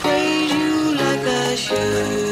praise you like I should.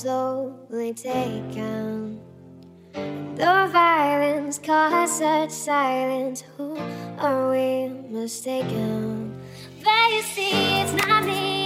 slowly taken. The violence caused such silence. Who are we mistaken? But you see, it's not me.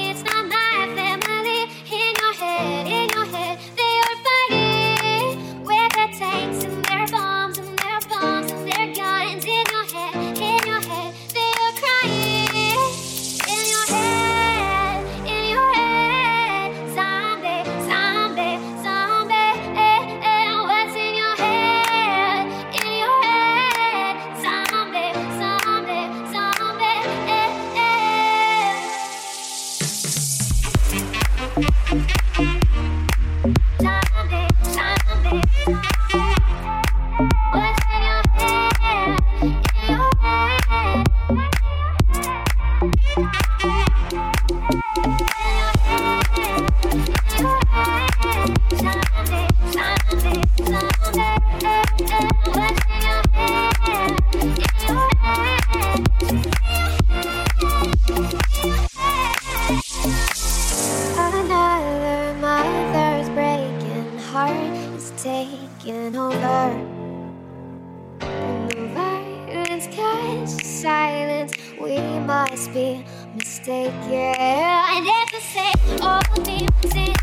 mistake, yeah. I never say all the things.